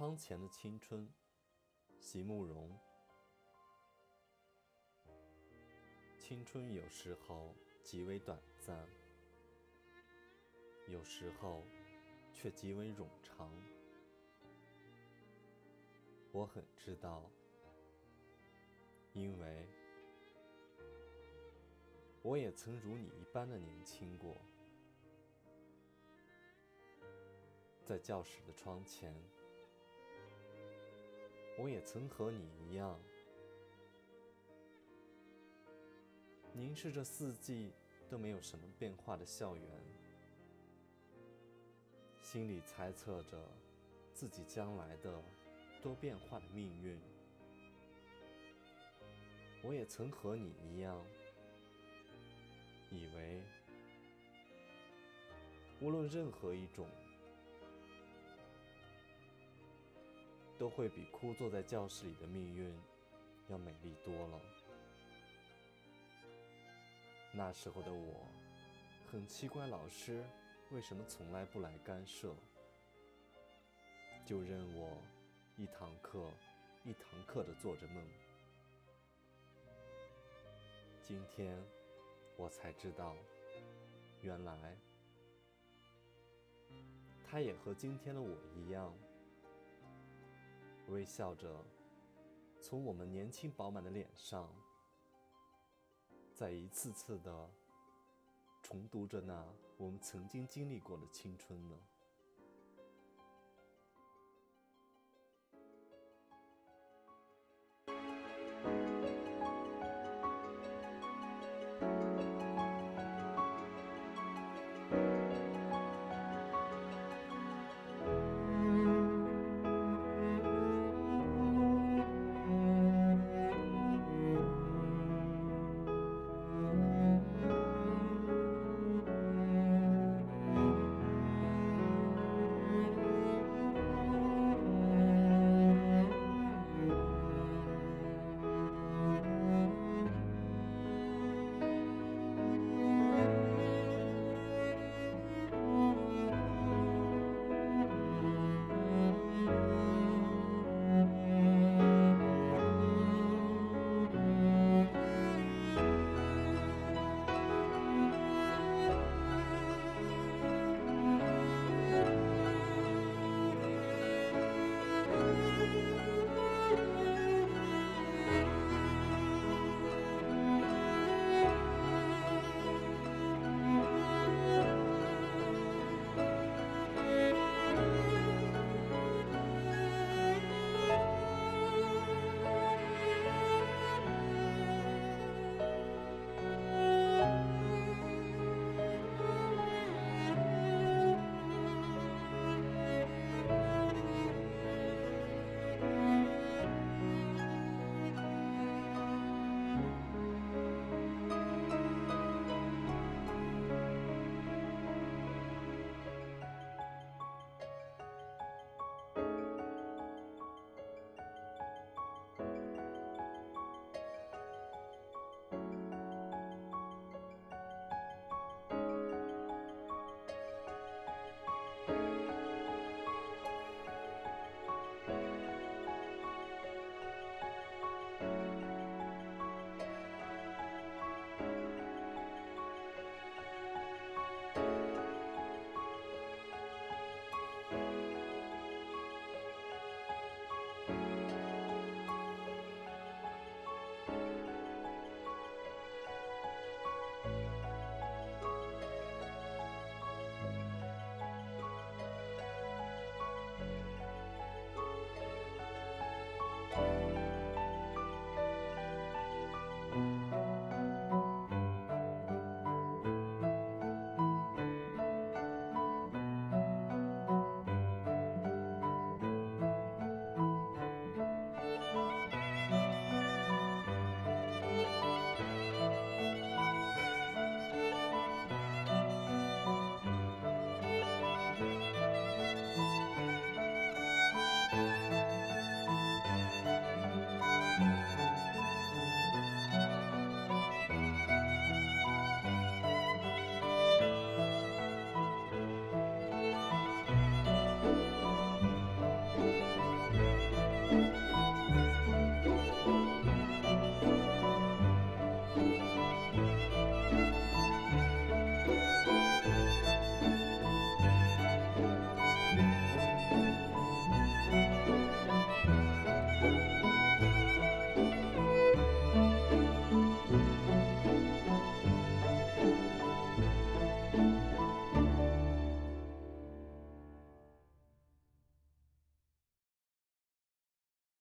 窗前的青春，席慕容。青春有时候极为短暂，有时候却极为冗长。我很知道，因为我也曾如你一般的年轻过。在教室的窗前，我也曾和你一样，凝视着四季都没有什么变化的校园，心里猜测着自己将来的多变化的命运。我也曾和你一样，以为无论任何一种。都会比枯坐在教室里的命运要美丽多了。那时候的我，很奇怪老师为什么从来不来干涉，就任我一堂课一堂课的做着梦。今天我才知道，原来他也和今天的我一样。微笑着，从我们年轻饱满的脸上，再一次次的重读着那我们曾经经历过的青春呢。